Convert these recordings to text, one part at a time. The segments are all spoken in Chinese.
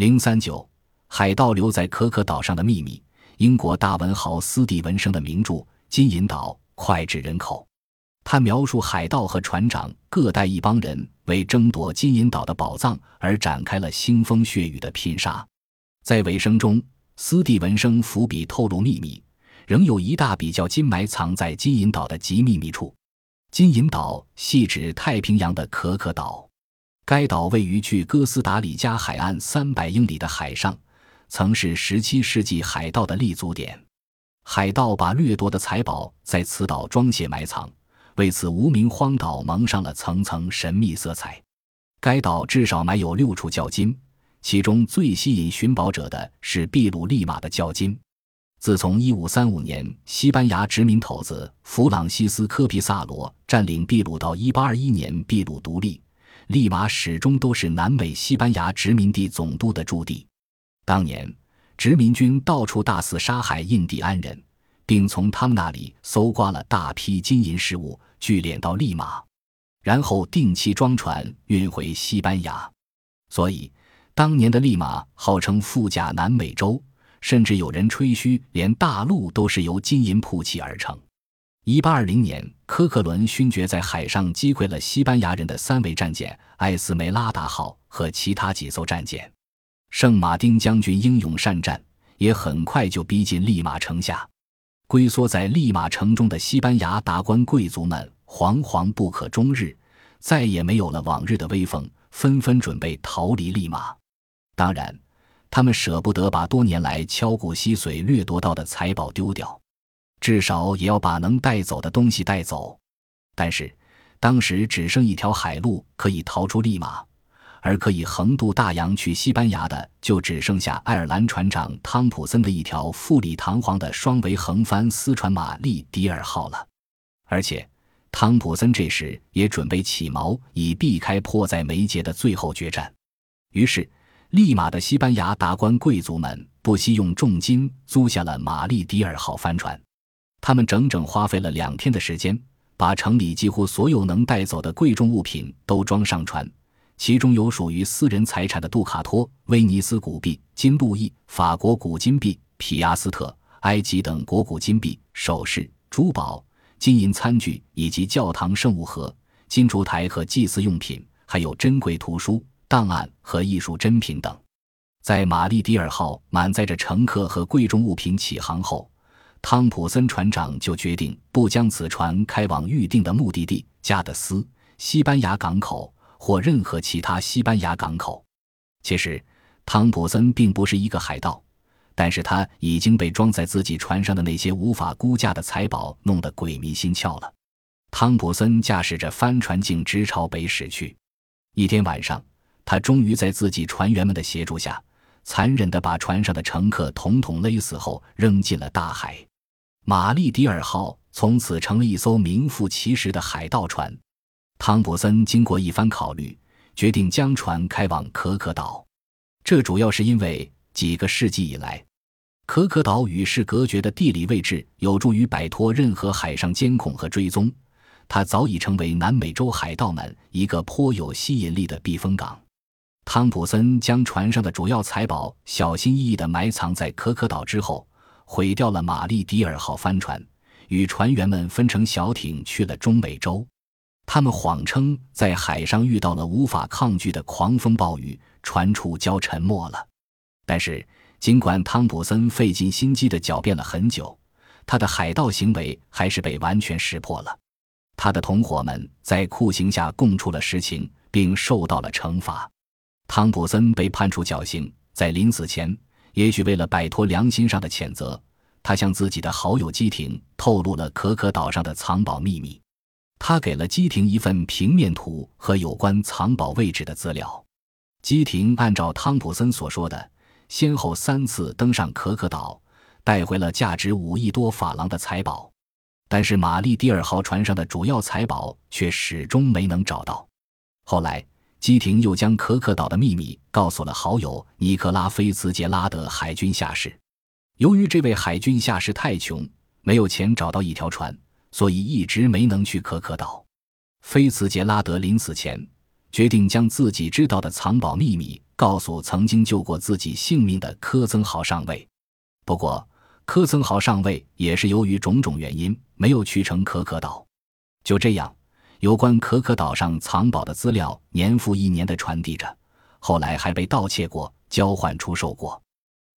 零三九，海盗留在可可岛上的秘密。英国大文豪斯蒂文生的名著《金银岛》脍炙人口。他描述海盗和船长各带一帮人，为争夺金银岛的宝藏而展开了腥风血雨的拼杀。在尾声中，斯蒂文生伏笔透露秘密，仍有一大笔叫金埋藏在金银岛的极秘密处。金银岛系指太平洋的可可岛，该岛位于距哥斯达黎加海岸三百英里的海上，曾是17世纪海盗的立足点。海盗把掠夺的财宝在此岛装卸埋藏。为此，无名荒岛蒙上了层层神秘色彩。该岛至少埋有六处窖金，其中最吸引寻宝者的是秘鲁利马的窖金。自从1535年西班牙殖民头子弗朗西斯科·皮萨罗占领秘鲁到1821年秘鲁独立，利马始终都是南美西班牙殖民地总督的驻地。当年，殖民军到处大肆杀害印第安人。并从他们那里搜刮了大批金银饰物，聚敛到利马，然后定期装船运回西班牙。所以，当年的利马号称富甲南美洲，甚至有人吹嘘，连大陆都是由金银铺砌而成。一八二零年，科克伦勋爵在海上击溃了西班牙人的三桅战舰“艾斯梅拉达号”和其他几艘战舰。圣马丁将军英勇善战，也很快就逼近利马城下。龟缩在利马城中的西班牙达官贵族们惶惶不可终日，再也没有了往日的威风，纷纷准备逃离利马。当然，他们舍不得把多年来敲骨吸髓掠夺到的财宝丢掉，至少也要把能带走的东西带走。但是，当时只剩一条海路可以逃出利马。而可以横渡大洋去西班牙的，就只剩下爱尔兰船长汤普森的一条富丽堂皇的双桅横帆私船“玛丽迪尔号”了。而且，汤普森这时也准备起锚，以避开迫在眉睫的最后决战。于是，利马的西班牙达官贵族们不惜用重金租下了“玛丽迪尔号”帆船。他们整整花费了两天的时间，把城里几乎所有能带走的贵重物品都装上船。其中有属于私人财产的杜卡托、威尼斯古币、金路易、法国古金币、皮亚斯特、埃及等国古金币、首饰、珠宝、金银餐具以及教堂圣物盒、金烛台和祭祀用品，还有珍贵图书、档案和艺术珍品等。在玛丽迪尔号满载着乘客和贵重物品起航后，汤普森船长就决定不将此船开往预定的目的地加的斯，西班牙港口。或任何其他西班牙港口。其实，汤普森并不是一个海盗，但是他已经被装在自己船上的那些无法估价的财宝弄得鬼迷心窍了。汤普森驾驶着帆船径直朝北驶去。一天晚上，他终于在自己船员们的协助下，残忍地把船上的乘客统统勒死后扔进了大海。玛丽迪尔号从此成了一艘名副其实的海盗船。汤普森经过一番考虑，决定将船开往可可岛。这主要是因为几个世纪以来，可可岛与世隔绝的地理位置有助于摆脱任何海上监控和追踪。它早已成为南美洲海盗们一个颇有吸引力的避风港。汤普森将船上的主要财宝小心翼翼地埋藏在可可岛之后，毁掉了玛丽迪尔号帆船，与船员们分成小艇去了中美洲。他们谎称在海上遇到了无法抗拒的狂风暴雨，船触礁沉没了。但是，尽管汤普森费尽心机地狡辩了很久，他的海盗行为还是被完全识破了。他的同伙们在酷刑下供出了实情，并受到了惩罚。汤普森被判处绞刑，在临死前，也许为了摆脱良心上的谴责，他向自己的好友基廷透露了可可岛上的藏宝秘密。他给了基廷一份平面图和有关藏宝位置的资料。基廷按照汤普森所说的，先后三次登上可可岛，带回了价值五亿多法郎的财宝。但是玛丽第二号船上的主要财宝却始终没能找到。后来，基廷又将可可岛的秘密告诉了好友尼克拉·菲茨杰拉德海军下士。由于这位海军下士太穷，没有钱找到一条船。所以一直没能去可可岛。菲茨杰拉德临死前决定将自己知道的藏宝秘密告诉曾经救过自己性命的科曾豪上尉。不过，科曾豪上尉也是由于种种原因没有去成可可岛。就这样，有关可可岛上藏宝的资料年复一年的传递着，后来还被盗窃过、交换出售过。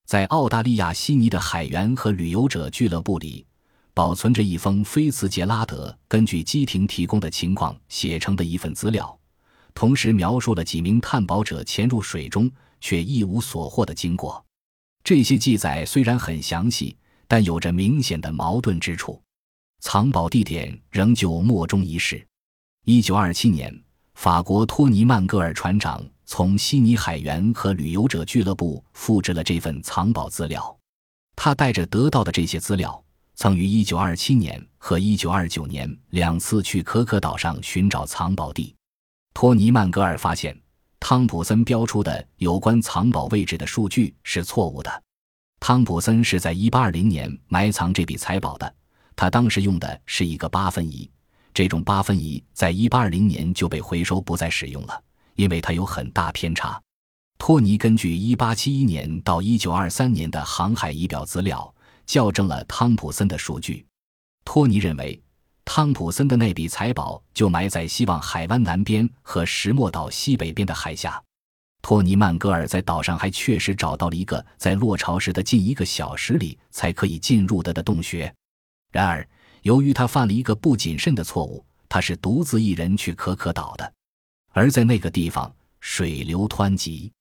在澳大利亚悉尼的海员和旅游者俱乐部里，保存着一封菲茨杰拉德根据基廷提供的情况写成的一份资料，同时描述了几名探宝者潜入水中却一无所获的经过。这些记载虽然很详细，但有着明显的矛盾之处。藏宝地点仍旧莫衷一是。一九二七年，法国托尼曼格尔船长从悉尼海员和旅游者俱乐部复制了这份藏宝资料。他带着得到的这些资料，曾于一九二七年和一九二九年两次去可可岛上寻找藏宝地。托尼曼格尔发现，汤普森标出的有关藏宝位置的数据是错误的。汤普森是在一八二零年埋藏这笔财宝的。他当时用的是一个八分仪，这种八分仪在一八二零年就被回收不再使用了，因为它有很大偏差。托尼根据一八七一年到一九二三年的航海仪表资料，校正了汤普森的数据。托尼认为，汤普森的那笔财宝就埋在希望海湾南边和石墨岛西北边的海下。托尼曼戈尔在岛上还确实找到了一个在落潮时的近一个小时里才可以进入的的洞穴。然而，由于他犯了一个不谨慎的错误，他是独自一人去可可岛的。而在那个地方，水流湍急。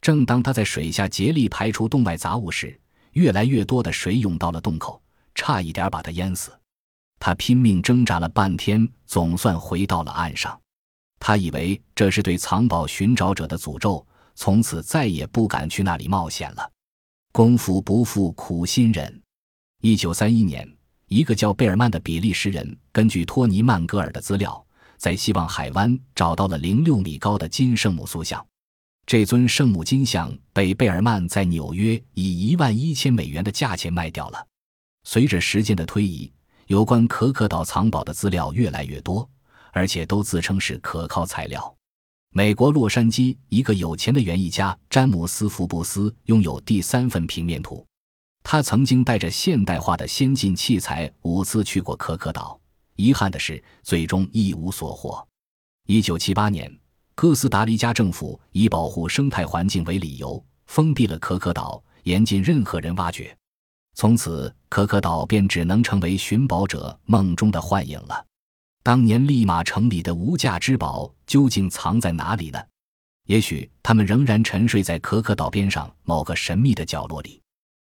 正当他在水下竭力排除洞外杂物时，越来越多的水涌到了洞口，差一点把他淹死。他拼命挣扎了半天，总算回到了岸上。他以为这是对藏宝寻找者的诅咒，从此再也不敢去那里冒险了。功夫不负苦心人。一九三一年。一个叫贝尔曼的比利时人，根据托尼曼格尔的资料，在希望海湾找到了零六米高的金圣母塑像。这尊圣母金像被贝尔曼在纽约以一万一千美元的价钱卖掉了。随着时间的推移，有关可可岛藏宝的资料越来越多，而且都自称是可靠材料。美国洛杉矶一个有钱的园艺家詹姆斯·福布斯拥有第三份平面图。他曾经带着现代化的先进器材五次去过可可岛，遗憾的是，最终一无所获。一九七八年，哥斯达黎加政府以保护生态环境为理由，封闭了可可岛，严禁任何人挖掘。从此，可可岛便只能成为寻宝者梦中的幻影了。当年利马城里的无价之宝究竟藏在哪里呢？也许他们仍然沉睡在可可岛边上某个神秘的角落里。